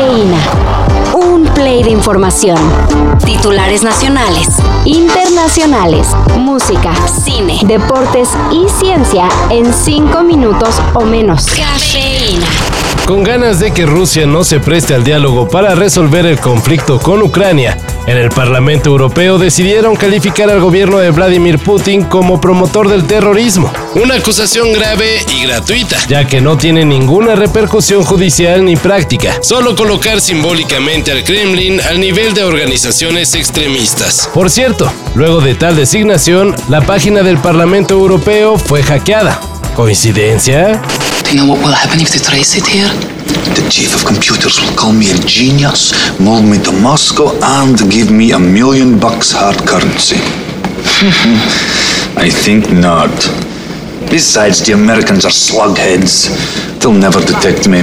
Cafeína. Un play de información. Titulares nacionales, internacionales, música, cine, deportes y ciencia en cinco minutos o menos. Cafeína. Con ganas de que Rusia no se preste al diálogo para resolver el conflicto con Ucrania, en el Parlamento Europeo decidieron calificar al gobierno de Vladimir Putin como promotor del terrorismo. Una acusación grave y gratuita, ya que no tiene ninguna repercusión judicial ni práctica, solo colocar simbólicamente al Kremlin al nivel de organizaciones extremistas. Por cierto, luego de tal designación, la página del Parlamento Europeo fue hackeada. ¿Coincidencia? Do you know what will happen if they trace it here? The chief of computers will call me a genius, move me to Moscow, and give me a million bucks hard currency. I think not. Besides, the Americans are slugheads. They'll never detect me.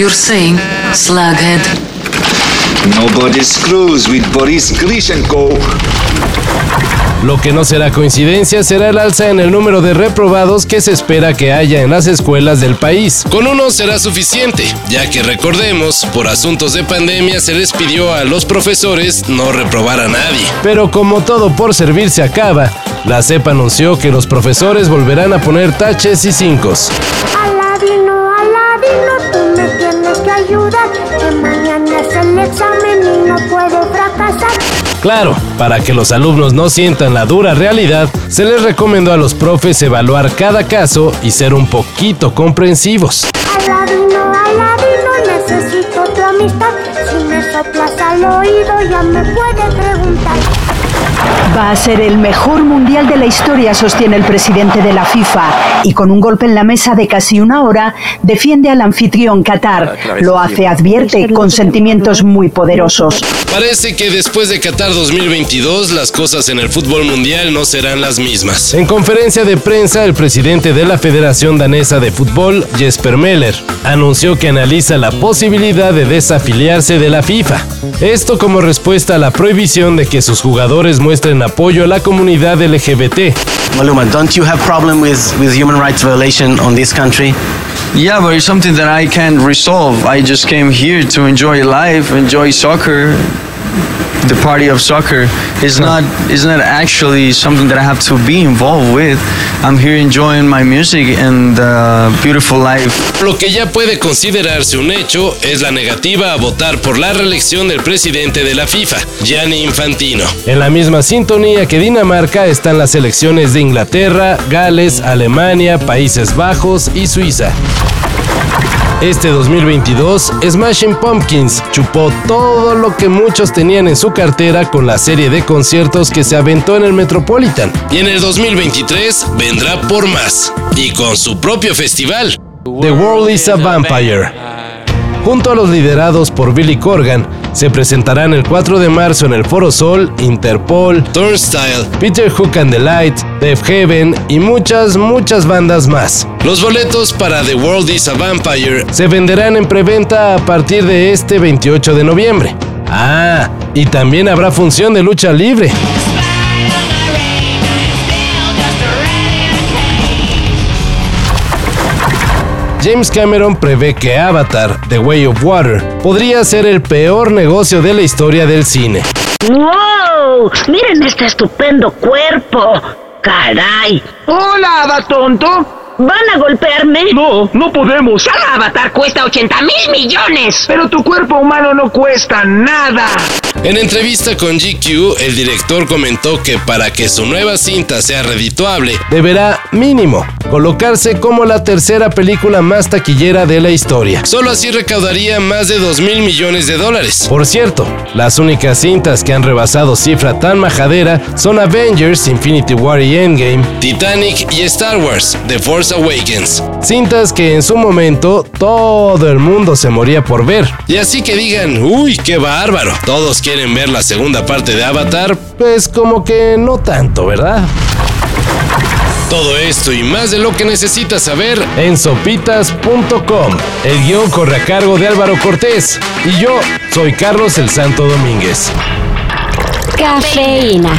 You're saying slughead? Nobody screws with Boris Grishenko. Lo que no será coincidencia será el alza en el número de reprobados que se espera que haya en las escuelas del país. Con uno será suficiente, ya que recordemos, por asuntos de pandemia se les pidió a los profesores no reprobar a nadie. Pero como todo por servir se acaba, la CEP anunció que los profesores volverán a poner taches y cincos. Aladino, Aladino, tú me tienes que ayudar, el examen y no puedo fracasar. Claro, para que los alumnos no sientan la dura realidad, se les recomendó a los profes evaluar cada caso y ser un poquito comprensivos. Aladino, Aladino, necesito tu amistad. Si me soplas al oído ya me puedes preguntar. Va a ser el mejor mundial de la historia, sostiene el presidente de la FIFA, y con un golpe en la mesa de casi una hora, defiende al anfitrión Qatar. Lo hace, advierte, con sentimientos muy poderosos. Parece que después de Qatar 2022 las cosas en el fútbol mundial no serán las mismas. En conferencia de prensa, el presidente de la Federación Danesa de Fútbol, Jesper Meller, anunció que analiza la posibilidad de desafiliarse de la FIFA. Esto como respuesta a la prohibición de que sus jugadores muestren apoyo a la comunidad LGBT. Maluma, don't you have problem with, with human rights violation on this country? Yeah, but it's something that I can't resolve. I just came here to enjoy life, enjoy soccer. The party of soccer is not is not actually something that I have to be involved with. I'm here enjoying my music and uh, beautiful life. Lo que ya puede considerarse un hecho es la negativa a votar por la reelección del presidente de la FIFA, Gianni Infantino. En la misma sintonía que Dinamarca están las elecciones de Inglaterra, Gales, Alemania, Países Bajos y Suiza. Este 2022, Smashing Pumpkins chupó todo lo que muchos tenían en su cartera con la serie de conciertos que se aventó en el Metropolitan. Y en el 2023 vendrá por más, y con su propio festival. The World is a Vampire. Junto a los liderados por Billy Corgan, se presentarán el 4 de marzo en el Foro Sol, Interpol, Turnstile, Peter Hook and the Light, Def Heaven y muchas, muchas bandas más. Los boletos para The World is a Vampire se venderán en preventa a partir de este 28 de noviembre. Ah, y también habrá función de lucha libre. James Cameron prevé que Avatar, The Way of Water, podría ser el peor negocio de la historia del cine. ¡Wow! ¡Miren este estupendo cuerpo! ¡Caray! ¡Hola, tonto! ¿Van a golpearme? No, no podemos. ¡Cada avatar cuesta 80 mil millones! Pero tu cuerpo humano no cuesta nada. En entrevista con GQ, el director comentó que para que su nueva cinta sea redituable, deberá, mínimo, colocarse como la tercera película más taquillera de la historia. Solo así recaudaría más de 2 mil millones de dólares. Por cierto, las únicas cintas que han rebasado cifra tan majadera son Avengers, Infinity War y Endgame, Titanic y Star Wars, The Force Awakens. Cintas que en su momento todo el mundo se moría por ver. Y así que digan, uy, qué bárbaro. Todos quieren ver la segunda parte de Avatar, pues como que no tanto, ¿verdad? Todo esto y más de lo que necesitas saber en sopitas.com. El guion corre a cargo de Álvaro Cortés y yo soy Carlos el Santo Domínguez. Cafeína.